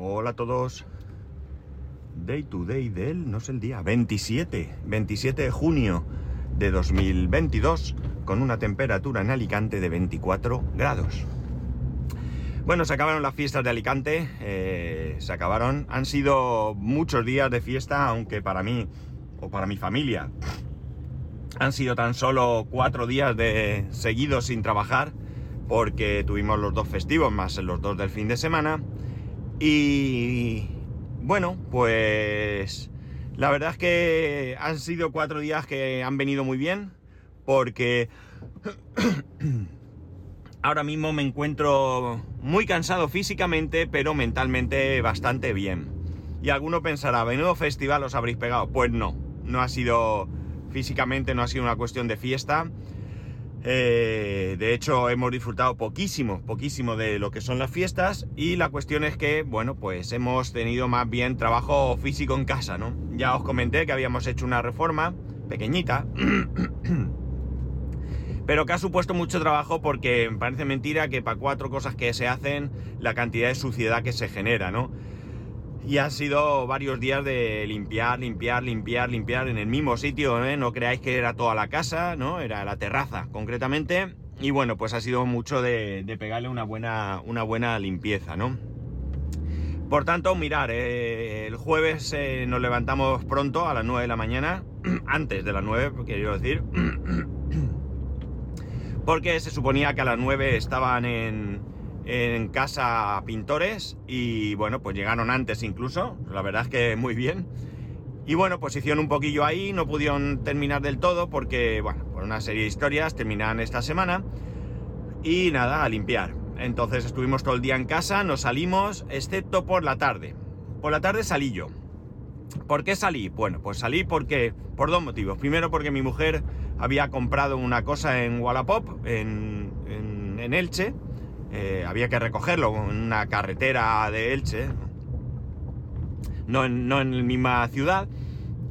Hola a todos. Day to day del, no sé el día, 27, 27 de junio de 2022, con una temperatura en Alicante de 24 grados. Bueno, se acabaron las fiestas de Alicante, eh, se acabaron, han sido muchos días de fiesta, aunque para mí, o para mi familia, han sido tan solo cuatro días de seguidos sin trabajar, porque tuvimos los dos festivos más los dos del fin de semana. Y bueno, pues la verdad es que han sido cuatro días que han venido muy bien, porque ahora mismo me encuentro muy cansado físicamente, pero mentalmente bastante bien. Y alguno pensará, ¿venudo festival os habréis pegado? Pues no, no ha sido físicamente, no ha sido una cuestión de fiesta. Eh, de hecho, hemos disfrutado poquísimo, poquísimo de lo que son las fiestas y la cuestión es que, bueno, pues hemos tenido más bien trabajo físico en casa, ¿no? Ya os comenté que habíamos hecho una reforma pequeñita, pero que ha supuesto mucho trabajo porque parece mentira que para cuatro cosas que se hacen, la cantidad de suciedad que se genera, ¿no? Y ha sido varios días de limpiar, limpiar, limpiar, limpiar en el mismo sitio, ¿eh? No creáis que era toda la casa, ¿no? Era la terraza, concretamente. Y bueno, pues ha sido mucho de, pegarle una buena, una buena limpieza, ¿no? Por tanto, mirar, eh, el jueves eh, nos levantamos pronto a las 9 de la mañana, antes de las 9, quiero decir, porque se suponía que a las 9 estaban en, en casa pintores y bueno, pues llegaron antes incluso, la verdad es que muy bien. Y bueno, pues hicieron un poquillo ahí, no pudieron terminar del todo porque, bueno, por una serie de historias terminan esta semana y nada, a limpiar. Entonces estuvimos todo el día en casa, nos salimos, excepto por la tarde. Por la tarde salí yo. ¿Por qué salí? Bueno, pues salí porque, por dos motivos. Primero porque mi mujer había comprado una cosa en Wallapop, en, en Elche, eh, había que recogerlo en una carretera de Elche, no en, no en la misma ciudad.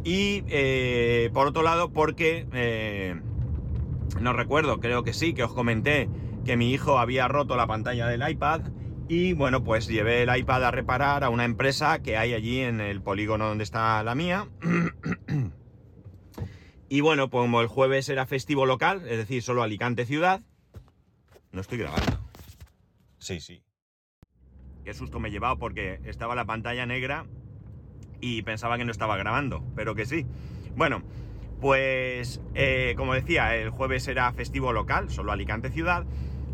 Y eh, por otro lado, porque eh, no recuerdo, creo que sí, que os comenté que mi hijo había roto la pantalla del iPad. Y bueno, pues llevé el iPad a reparar a una empresa que hay allí en el polígono donde está la mía. y bueno, pues como el jueves era festivo local, es decir, solo Alicante ciudad, no estoy grabando. Sí, sí. Qué susto me he llevado porque estaba la pantalla negra y pensaba que no estaba grabando, pero que sí. Bueno, pues eh, como decía, el jueves era festivo local, solo Alicante ciudad,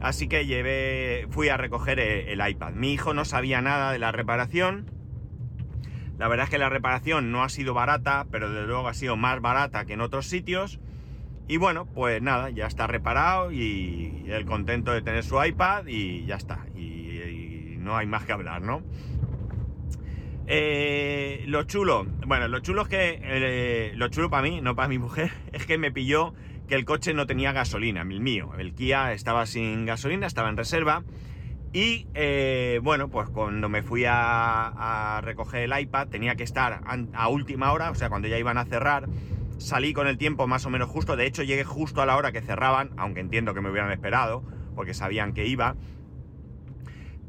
así que llevé, fui a recoger el, el iPad. Mi hijo no sabía nada de la reparación. La verdad es que la reparación no ha sido barata, pero desde luego ha sido más barata que en otros sitios. Y bueno, pues nada, ya está reparado y el contento de tener su iPad y ya está. Y, no hay más que hablar, ¿no? Eh, lo chulo, bueno, lo chulo es que, eh, lo chulo para mí, no para mi mujer, es que me pilló que el coche no tenía gasolina, el mío. El Kia estaba sin gasolina, estaba en reserva. Y eh, bueno, pues cuando me fui a, a, recoger el iPad tenía que estar a última hora, o sea, cuando ya iban a cerrar salí con el tiempo más o menos justo, de hecho llegué justo a la hora que cerraban, aunque entiendo que me hubieran esperado, porque sabían que iba.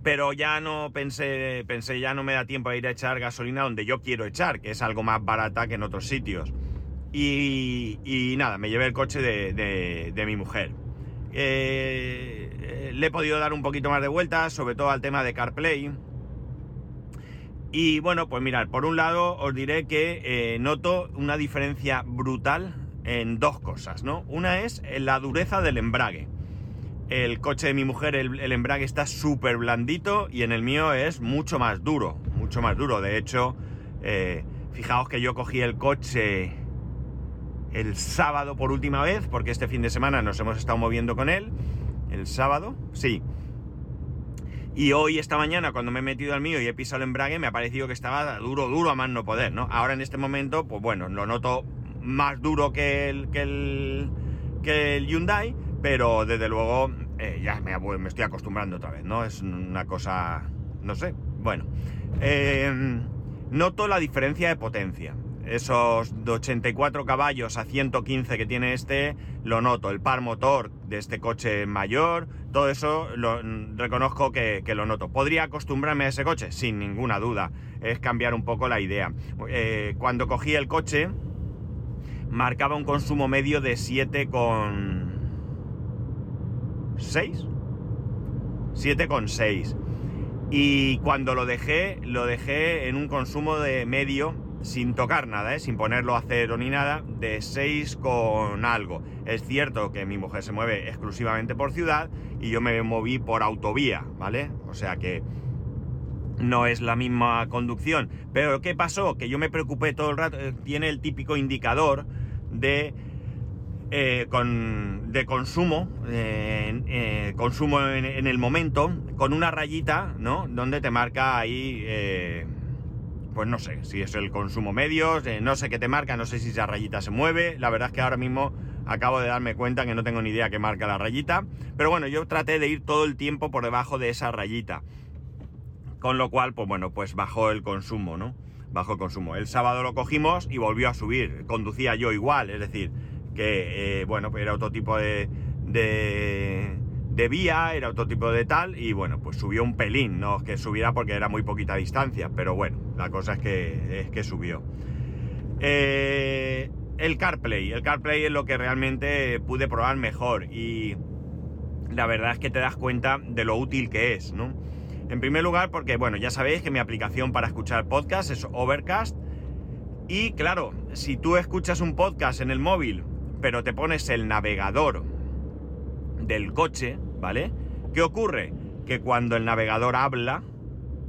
Pero ya no pensé, pensé, ya no me da tiempo a ir a echar gasolina donde yo quiero echar, que es algo más barata que en otros sitios. Y, y nada, me llevé el coche de, de, mi mujer. Eh, le he podido dar un poquito más de vueltas, sobre todo al tema de CarPlay y bueno, pues mirad, por un lado os diré que eh, noto una diferencia brutal en dos cosas, ¿no? Una es la dureza del embrague. El coche de mi mujer, el, embrague está súper blandito y en el mío es mucho más duro, mucho más duro. De hecho, eh, fijaos que yo cogí el coche el sábado por última vez, porque este fin de semana nos hemos estado moviendo con él. El sábado, sí, y hoy, esta mañana, cuando me he metido al mío y he pisado el embrague, me ha parecido que estaba duro, duro a más no poder, ¿no? Ahora en este momento, pues bueno, lo noto más duro que el, que el, que el Hyundai, pero desde luego eh, ya me, estoy acostumbrando otra vez, ¿no? Es una cosa, no sé, bueno. Eh, noto la diferencia de potencia. Esos 84 caballos a 115 que tiene este, lo noto. El par motor de este coche mayor, todo eso lo, reconozco que, lo noto. ¿Podría acostumbrarme a ese coche? Sin ninguna duda. Es cambiar un poco la idea. Eh, cuando cogí el coche, marcaba un consumo medio de 7,6. 7,6. Y cuando lo dejé, lo dejé en un consumo de medio sin tocar nada, ¿eh? sin ponerlo a cero ni nada, de 6 con algo. Es cierto que mi mujer se mueve exclusivamente por ciudad y yo me moví por autovía, ¿vale? O sea que no es la misma conducción. Pero ¿qué pasó? Que yo me preocupé todo el rato, eh, tiene el típico indicador de... Eh, de consumo, consumo en, en, el momento, con una rayita, ¿no? Donde te marca ahí pues no sé, si es el consumo medio, no sé qué te marca, no sé si esa rayita se mueve, la verdad es que ahora mismo acabo de darme cuenta que no tengo ni idea qué marca la rayita, pero bueno, yo traté de ir todo el tiempo por debajo de esa rayita, con lo cual, pues bueno, pues bajó el consumo, ¿no? Bajó el consumo. El sábado lo cogimos y volvió a subir, conducía yo igual, es decir, que, eh, bueno, era otro tipo de de vía, era otro tipo de tal, y bueno, pues subió un pelín, no es que subiera porque era muy poquita distancia, pero bueno, la cosa es que, es que subió. Eh, el CarPlay, el CarPlay es lo que realmente pude probar mejor y la verdad es que te das cuenta de lo útil que es, ¿no? En primer lugar, porque bueno, ya sabéis que mi aplicación para escuchar podcast es Overcast. Y claro, si tú escuchas un podcast en el móvil, pero te pones el navegador del coche, ¿vale? ¿Qué ocurre? Que cuando el navegador habla,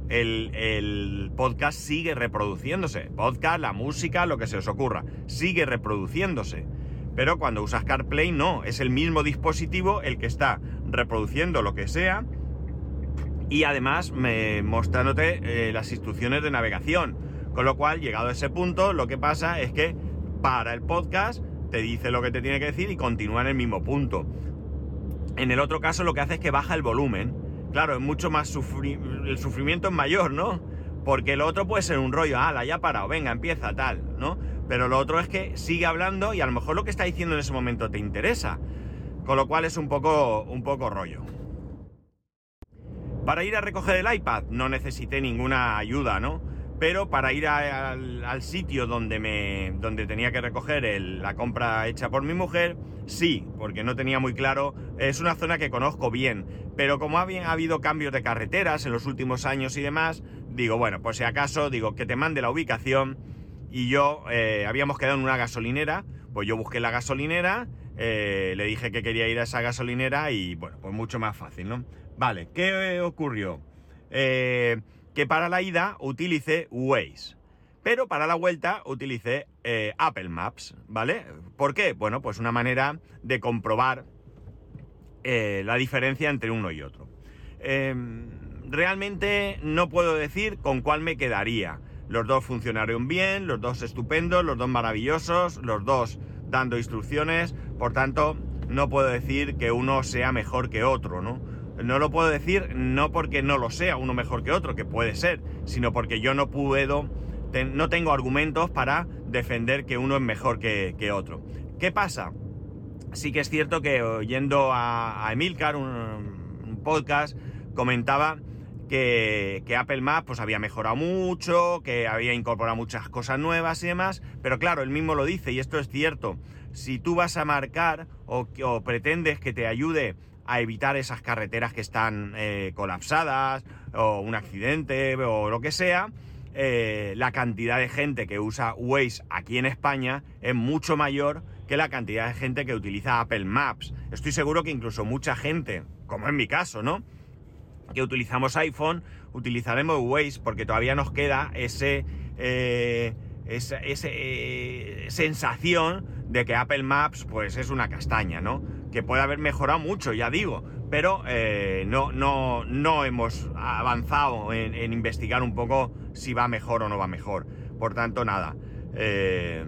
el, podcast sigue reproduciéndose. Podcast, la música, lo que se os ocurra, sigue reproduciéndose. Pero cuando usas CarPlay no, es el mismo dispositivo el que está reproduciendo lo que sea y además me, mostrándote eh, las instrucciones de navegación. Con lo cual, llegado a ese punto, lo que pasa es que para el podcast, te dice lo que te tiene que decir y continúa en el mismo punto. En el otro caso lo que hace es que baja el volumen. Claro, es mucho más el sufrimiento es mayor, ¿no? Porque lo otro puede ser un rollo, ala, ya ha parado, venga, empieza, tal, ¿no? Pero lo otro es que sigue hablando y a lo mejor lo que está diciendo en ese momento te interesa. Con lo cual es un poco, un poco rollo. Para ir a recoger el iPad no necesité ninguna ayuda, ¿no? Pero para ir al, sitio donde, me, donde tenía que recoger la compra hecha por mi mujer, sí, porque no tenía muy claro, es una zona que conozco bien, pero como ha, ha habido cambios de carreteras en los últimos años y demás, digo, bueno, pues si acaso, digo, que te mande la ubicación y yo eh, habíamos quedado en una gasolinera, pues yo busqué la gasolinera, eh, le dije que quería ir a esa gasolinera y bueno, pues mucho más fácil, ¿no? Vale, ¿qué ocurrió? Eh, que para la ida utilicé Waze. Pero para la vuelta utilicé eh, Apple Maps, ¿vale? ¿Por qué? Bueno, pues una manera de comprobar eh, la diferencia entre uno y otro. Em, realmente no puedo decir con cuál me quedaría. Los dos funcionaron bien, los dos estupendos, los dos maravillosos, los dos dando instrucciones, por tanto, no puedo decir que uno sea mejor que otro, ¿no? No lo puedo decir no porque no lo sea uno mejor que otro, que puede ser, sino porque yo no puedo, no tengo argumentos para defender que uno es mejor que, otro. ¿Qué pasa? Sí que es cierto que oyendo a, Emilcar, un, podcast, comentaba que, que, Apple Maps pues había mejorado mucho, que había incorporado muchas cosas nuevas y demás, pero claro, él mismo lo dice y esto es cierto. Si tú vas a marcar o, o pretendes que te ayude a evitar esas carreteras que están eh, colapsadas o un accidente o lo que sea, eh, la cantidad de gente que usa Waze aquí en España es mucho mayor que la cantidad de gente que utiliza Apple Maps. Estoy seguro que incluso mucha gente, como en mi caso, ¿no? Que utilizamos iPhone, utilizaremos Waze porque todavía nos queda ese... Eh, esa, sensación de que Apple Maps pues es una castaña, ¿no? Que puede haber mejorado mucho, ya digo, pero eh, no, no, no hemos avanzado en, investigar un poco si va mejor o no va mejor. Por tanto, nada. Eh,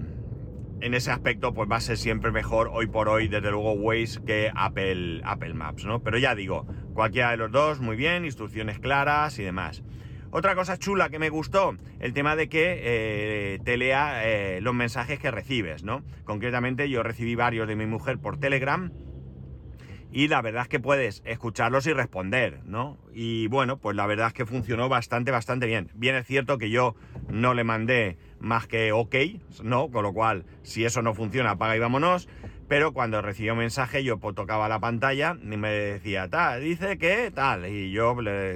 en ese aspecto, pues va a ser siempre mejor hoy por hoy, desde luego, Waze que Apple, Apple Maps, ¿no? Pero ya digo, cualquiera de los dos, muy bien, instrucciones claras y demás. Otra cosa chula que me gustó, el tema de que eh, te lea los mensajes que recibes, ¿no? Concretamente yo recibí varios de mi mujer por Telegram y la verdad es que puedes escucharlos y responder, ¿no? Y bueno, pues la verdad es que funcionó bastante, bastante bien. Bien es cierto que yo no le mandé más que ok, ¿no? Con lo cual, si eso no funciona, apaga y vámonos. Pero cuando recibió un mensaje, yo tocaba la pantalla y me decía, tal, dice que tal. Y yo,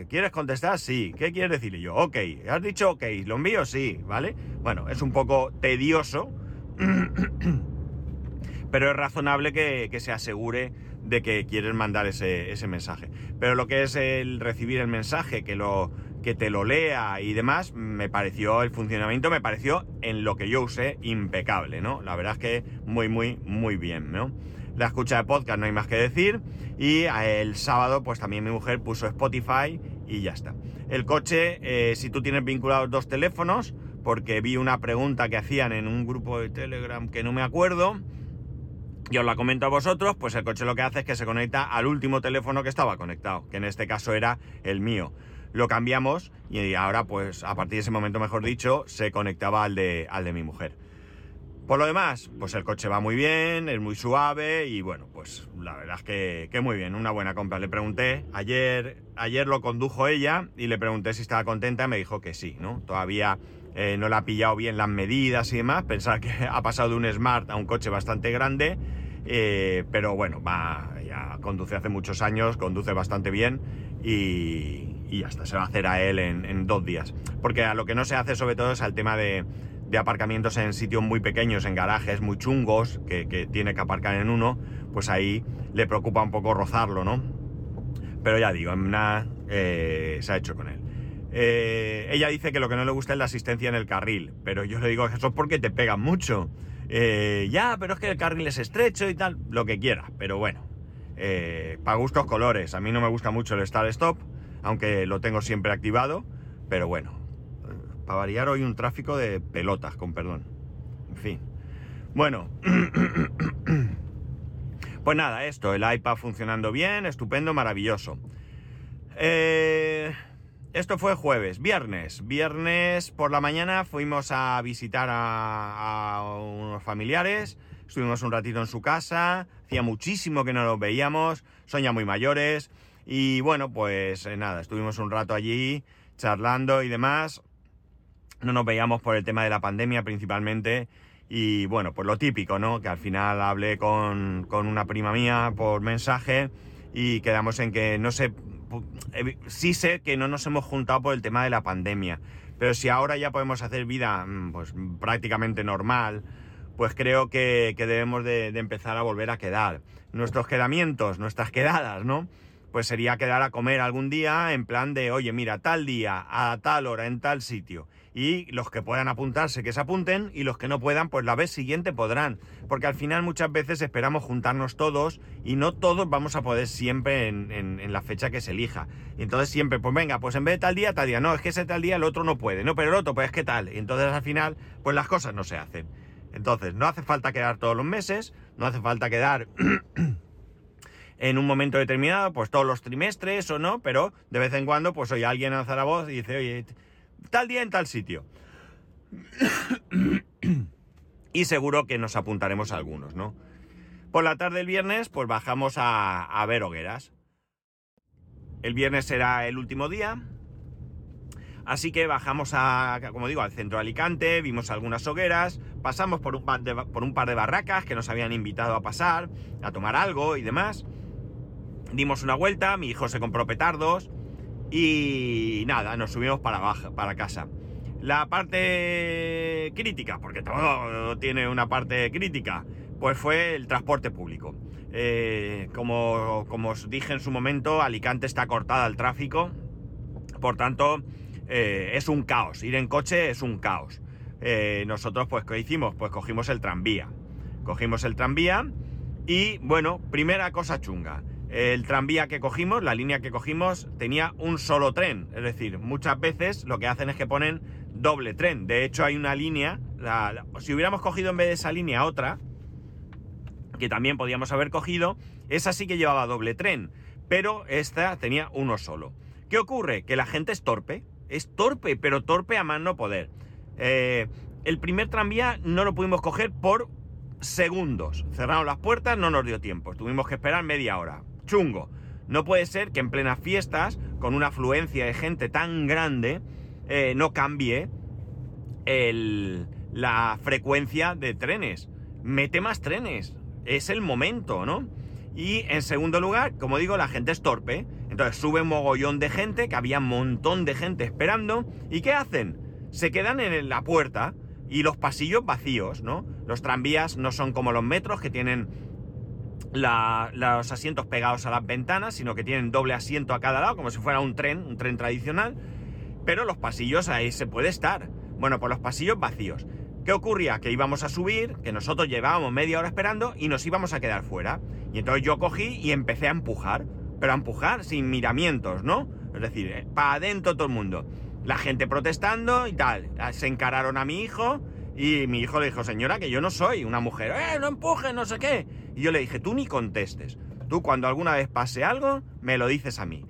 ¿quieres contestar? Sí. ¿Qué quieres decir? Y yo, ok. ¿Has dicho ok? ¿Lo envío? Sí, ¿vale? Bueno, es un poco tedioso, pero es razonable que se asegure de que quieres mandar ese, ese, mensaje. Pero lo que es el recibir el mensaje, que, lo, que te lo lea y demás, me pareció, el funcionamiento me pareció en lo que yo usé impecable, ¿no? La verdad es que muy, muy, muy bien, ¿no? La escucha de podcast no hay más que decir. Y el sábado, pues también mi mujer puso Spotify y ya está. El coche, eh, si tú tienes vinculados dos teléfonos, porque vi una pregunta que hacían en un grupo de Telegram que no me acuerdo, y os la comento a vosotros, pues el coche lo que hace es que se conecta al último teléfono que estaba conectado, que en este caso era el mío. Lo cambiamos y ahora, pues a partir de ese momento, mejor dicho, se conectaba al de, al de mi mujer. Por lo demás, pues el coche va muy bien, es muy suave y bueno, pues la verdad es que, que, muy bien, una buena compra. Le pregunté, ayer, ayer lo condujo ella y le pregunté si estaba contenta me dijo que sí, ¿no? Todavía eh, no le ha pillado bien las medidas y demás, pensar que ha pasado de un Smart a un coche bastante grande eh, pero bueno, va, ya conduce hace muchos años, conduce bastante bien y, y ya está, se va a hacer a él en, dos días. Porque a lo que no se hace sobre todo es al tema de, aparcamientos en sitios muy pequeños, en garajes muy chungos, que, tiene que aparcar en uno, pues ahí le preocupa un poco rozarlo, ¿no? Pero ya digo, en nada eh, se ha hecho con él. Eh, ella dice que lo que no le gusta es la asistencia en el carril, pero yo le digo eso es porque te pegan mucho. Eh, ya, pero es que el carril es estrecho y tal, lo que quiera, pero bueno, eh, para gustos colores. A mí no me gusta mucho el Start Stop, aunque lo tengo siempre activado, pero bueno, para variar hoy un tráfico de pelotas, con perdón. En fin. Bueno, pues nada, esto, el iPad funcionando bien, estupendo, maravilloso. Eh. Esto fue jueves, viernes. Viernes por la mañana fuimos a visitar a, unos familiares. Estuvimos un ratito en su casa. Hacía muchísimo que no los veíamos. Son ya muy mayores. Y bueno, pues eh, nada, estuvimos un rato allí charlando y demás. No nos veíamos por el tema de la pandemia principalmente. Y bueno, pues lo típico, ¿no? Que al final hablé con, con una prima mía por mensaje y quedamos en que no sé sí sé que no nos hemos juntado por el tema de la pandemia, pero si ahora ya podemos hacer vida mm, pues, prácticamente normal, pues creo que, debemos de, empezar a volver a quedar. Nuestros quedamientos, nuestras quedadas, ¿no? Pues sería quedar a comer algún día en plan de, oye, mira, tal día, a tal hora, en tal sitio y los que puedan apuntarse que se apunten y los que no puedan pues la vez siguiente podrán. Porque al final muchas veces esperamos juntarnos todos y no todos vamos a poder siempre en, la fecha que se elija. Entonces siempre pues venga pues en vez de tal día tal día. No es que ese tal día el otro no puede. No pero el otro pues es que tal. Entonces al final pues las cosas no se hacen. Entonces no hace falta quedar todos los meses no hace falta quedar en un momento determinado, pues todos los trimestres o no, pero de vez en cuando, pues oye, alguien alza la voz y dice, oye, tal día en tal sitio. y seguro que nos apuntaremos algunos, ¿no? Por la tarde del viernes, pues bajamos a, ver hogueras. El viernes será el último día. Así que bajamos a, como digo, al centro de Alicante, vimos algunas hogueras, pasamos por un par de barracas que nos habían invitado a pasar, a tomar algo y demás. Dimos una vuelta, mi hijo se compró petardos, y nada, nos subimos para, para casa. La parte crítica, porque todo tiene una parte crítica, pues fue el transporte público. Eh, como, como, os dije en su momento, Alicante está cortada al tráfico, por tanto eh, es un caos. Ir en coche es un caos. Eh, nosotros, pues, ¿qué hicimos? Pues cogimos el tranvía. Cogimos el tranvía y, bueno, primera cosa chunga. El tranvía que cogimos, la línea que cogimos, tenía un solo tren. Es decir, muchas veces lo que hacen es que ponen doble tren. De hecho, hay una línea, si hubiéramos cogido en vez de esa línea otra, que también podíamos haber cogido, esa sí que llevaba doble tren, pero esta tenía uno solo. ¿Qué ocurre? Que la gente es torpe, es torpe, pero torpe a más no poder. Eh, el primer tranvía no lo pudimos coger por segundos. Cerraron las puertas, no nos dio tiempo. Tuvimos que esperar media hora. Chungo. No puede ser que en plenas fiestas, con una afluencia de gente tan grande, eh, no cambie la frecuencia de trenes. Mete más trenes. Es el momento, ¿no? Y en segundo lugar, como digo, la gente es torpe. Entonces sube un mogollón de gente, que había un montón de gente esperando. ¿Y qué hacen? Se quedan en la puerta y los pasillos vacíos, ¿no? Los tranvías no son como los metros que tienen los asientos pegados a las ventanas, sino que tienen doble asiento a cada lado, como si fuera un tren, un tren tradicional. Pero los pasillos ahí se puede estar. Bueno, pues los pasillos vacíos. ¿Qué ocurría? Que íbamos a subir, que nosotros llevábamos media hora esperando y nos íbamos a quedar fuera. Y entonces yo cogí y empecé a empujar. Pero a empujar sin miramientos, ¿no? Es decir, eh, para adentro todo el mundo. La gente protestando y tal. Se encararon a mi hijo y mi hijo le dijo, señora, que yo no soy una mujer. ¡Eh, no empujes, no sé qué! Y yo le dije, tú ni contestes. Tú cuando alguna vez pase algo, me lo dices a mí.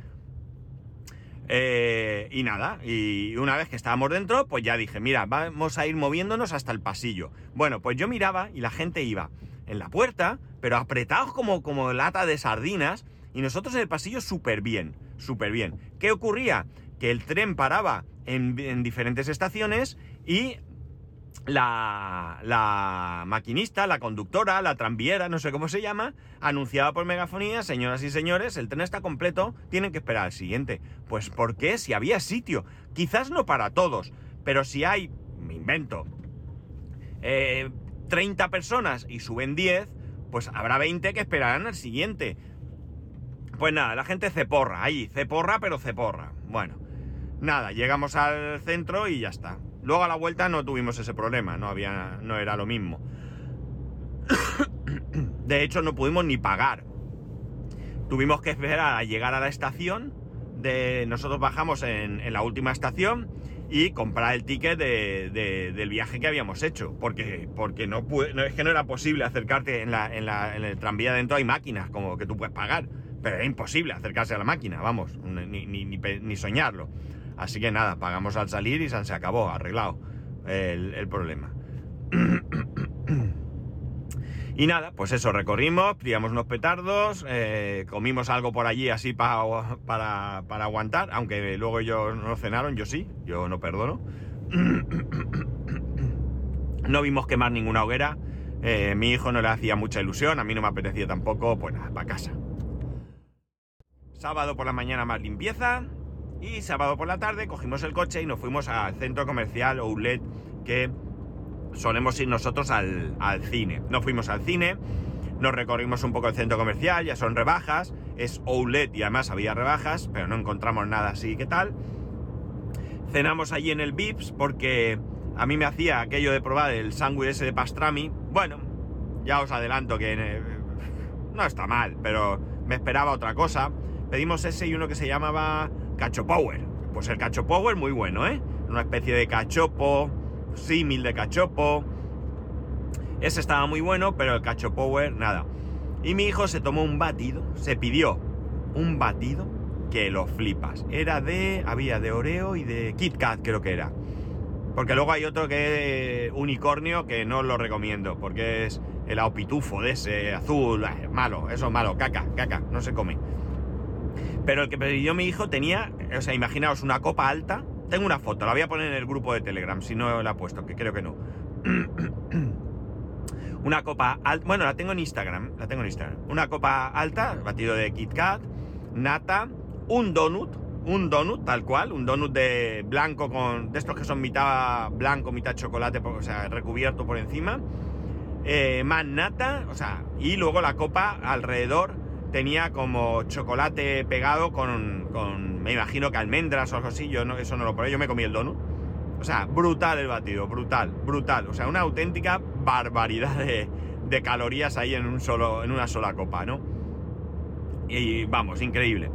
Eh, y nada, y una vez que estábamos dentro, pues ya dije, mira, vamos a ir moviéndonos hasta el pasillo. Bueno, pues yo miraba y la gente iba en la puerta, pero apretados como, como lata de sardinas, y nosotros en el pasillo súper bien, súper bien. ¿Qué ocurría? Que el tren paraba en diferentes estaciones y la, maquinista, la conductora, la tranviera, no sé cómo se llama, anunciaba por megafonía, señoras y señores, el tren está completo, tienen que esperar al siguiente. Pues ¿por qué? Si había sitio. Quizás no para todos, pero si hay, me invento, 30 eh, personas y suben 10, pues habrá 20 que esperarán al siguiente. Pues nada, la gente ceporra, ahí, ceporra, pero ceporra. Bueno, nada, llegamos al centro y ya está. Luego a la vuelta no tuvimos ese problema, no, había, no era lo mismo. De hecho, no pudimos ni pagar. Tuvimos que esperar a llegar a la estación. De, nosotros bajamos en, la última estación y comprar el ticket del viaje que habíamos hecho. Porque, porque no, es que no era posible acercarte en, la, en, el tranvía dentro hay máquinas como que tú puedes pagar. Pero era imposible acercarse a la máquina, vamos, ni soñarlo. Así que nada, pagamos al salir y se acabó, arreglado el, problema. y nada, pues eso, recorrimos, pillamos unos petardos, eh, comimos algo por allí así para, para, aguantar, aunque luego ellos no cenaron, yo sí, yo no perdono. no vimos quemar ninguna hoguera, eh, mi hijo no le hacía mucha ilusión, a mí no me apetecía tampoco, pues nada, para casa. Sábado por la mañana más limpieza, y sábado por la tarde cogimos el coche y nos fuimos al centro comercial Outlet que solemos ir nosotros al, cine. Nos fuimos al cine, nos recorrimos un poco el centro comercial, ya son rebajas, es Outlet y además había rebajas, pero no encontramos nada así que tal. Cenamos allí en el Vips porque a mí me hacía aquello de probar el sándwich ese de pastrami. Bueno, ya os adelanto que eh, no está mal, pero me esperaba otra cosa. Pedimos ese y uno que se llamaba Cacho Power. Pues el Cacho Power muy bueno, ¿eh? Una especie de cachopo, símil de cachopo. Ese estaba muy bueno, pero el Cacho Power, nada. Y mi hijo se tomó un batido, se pidió un batido que lo flipas. Era de, había de Oreo y de Kit Kat, creo que era. Porque luego hay otro que es unicornio que no lo recomiendo, porque es el aupitufo de ese azul, eh, malo, eso es malo, caca, caca, no se come. Pero el que pidió mi hijo tenía, o sea, imaginaos una copa alta. Tengo una foto, la voy a poner en el grupo de Telegram, si no la he puesto, que creo que no. una copa alta, bueno, la tengo en Instagram, la tengo en Instagram. Una copa alta, batido de Kit Kat, nata, un donut, un donut tal cual, un donut de blanco con, de estos que son mitad blanco, mitad chocolate, o sea, recubierto por encima. Eh, más nata, o sea, y luego la copa alrededor tenía como chocolate pegado con, con, me imagino que almendras o algo así, yo no, eso no lo probé, yo me comí el donut. O sea, brutal el batido, brutal, brutal. O sea, una auténtica barbaridad de, de calorías ahí en, un solo, en una sola copa, ¿no? Y vamos, increíble.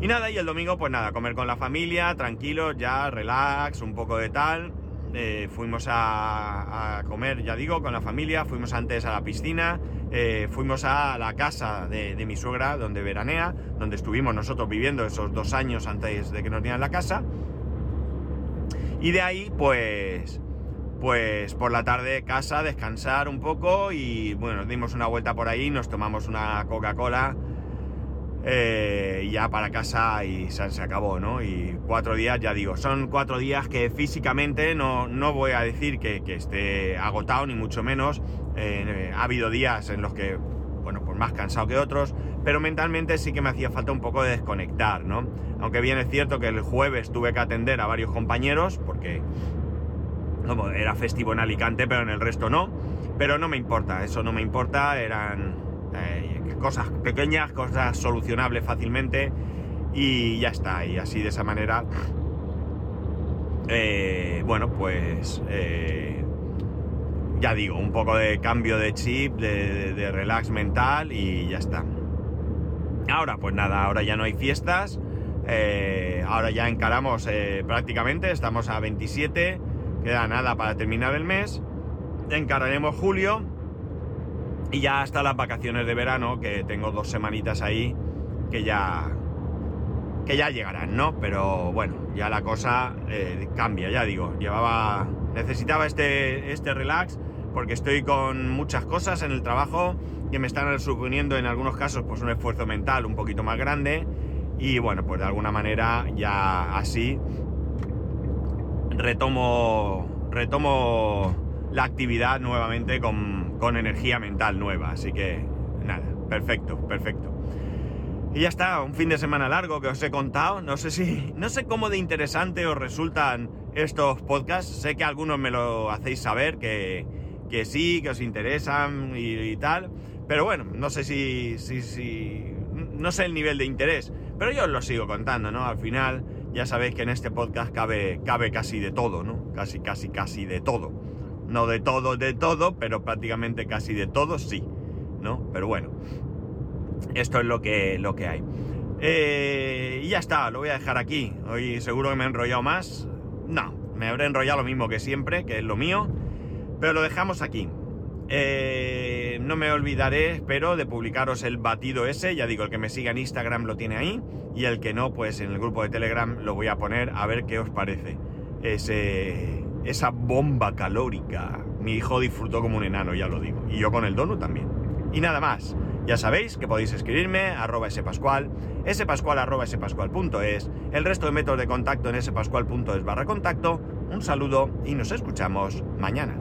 Y nada, y el domingo, pues nada, comer con la familia, tranquilo, ya, relax, un poco de tal. Eh, fuimos a, comer, ya digo, con la familia, fuimos antes a la piscina, eh, fuimos a la casa de, mi suegra, donde veranea, donde estuvimos nosotros viviendo esos dos años antes de que nos dieran la casa. Y de ahí, pues, pues por la tarde casa, descansar un poco y bueno, dimos una vuelta por ahí, nos tomamos una Coca-Cola eh, ya para casa y se, se, acabó, ¿no? Y cuatro días, ya digo, son cuatro días que físicamente no, no voy a decir que, que, esté agotado, ni mucho menos. Eh, ha habido días en los que, bueno, pues más cansado que otros, pero mentalmente sí que me hacía falta un poco de desconectar, ¿no? Aunque bien es cierto que el jueves tuve que atender a varios compañeros, porque como era festivo en Alicante, pero en el resto no. Pero no me importa, eso no me importa, eran cosas pequeñas, cosas solucionables fácilmente y ya está. Y así de esa manera, eh, bueno, pues eh, ya digo, un poco de cambio de chip, de, de, relax mental y ya está. Ahora, pues nada, ahora ya no hay fiestas. ahora ya encaramos prácticamente, estamos a 27 queda nada para terminar el mes, encararemos julio y ya hasta las vacaciones de verano, que tengo dos semanitas ahí, que ya que ya llegarán, ¿no? Pero bueno, ya la cosa eh, cambia, ya digo, llevaba, necesitaba este, este relax porque estoy con muchas cosas en el trabajo que me están suponiendo en algunos casos pues un esfuerzo mental un poquito más grande y bueno, pues de alguna manera ya así retomo, retomo la actividad nuevamente con, con energía mental nueva. Así que nada, perfecto, perfecto. Y ya está, un fin de semana largo que os he contado. No sé si, no sé cómo de interesante os resultan estos podcasts. Sé que algunos me lo hacéis saber, que, que sí, que os interesan y, y, tal. Pero bueno, no sé si, si, si, no sé el nivel de interés. Pero yo os lo sigo contando, ¿no? Al final ya sabéis que en este podcast cabe, cabe casi de todo, ¿no? Casi, casi, casi de todo. No de todo, de todo, pero prácticamente casi de todo, sí, ¿no? Pero bueno, esto es lo que, lo que hay. Eh, y ya está, lo voy a dejar aquí. Hoy seguro que me he enrollado más. No, me habré enrollado lo mismo que siempre, que es lo mío. Pero lo dejamos aquí. Eh, no me olvidaré, espero, de publicaros el batido ese. Ya digo, el que me siga en Instagram lo tiene ahí. Y el que no, pues en el grupo de Telegram lo voy a poner a ver qué os parece. Ese, esa bomba calórica. Mi hijo disfrutó como un enano, ya lo digo. Y yo con el dono también. Y nada más. Ya sabéis que podéis escribirme arroba spascual, spascual arroba spascual.es, el resto de métodos de contacto en spascual.es barra contacto. Un saludo y nos escuchamos mañana.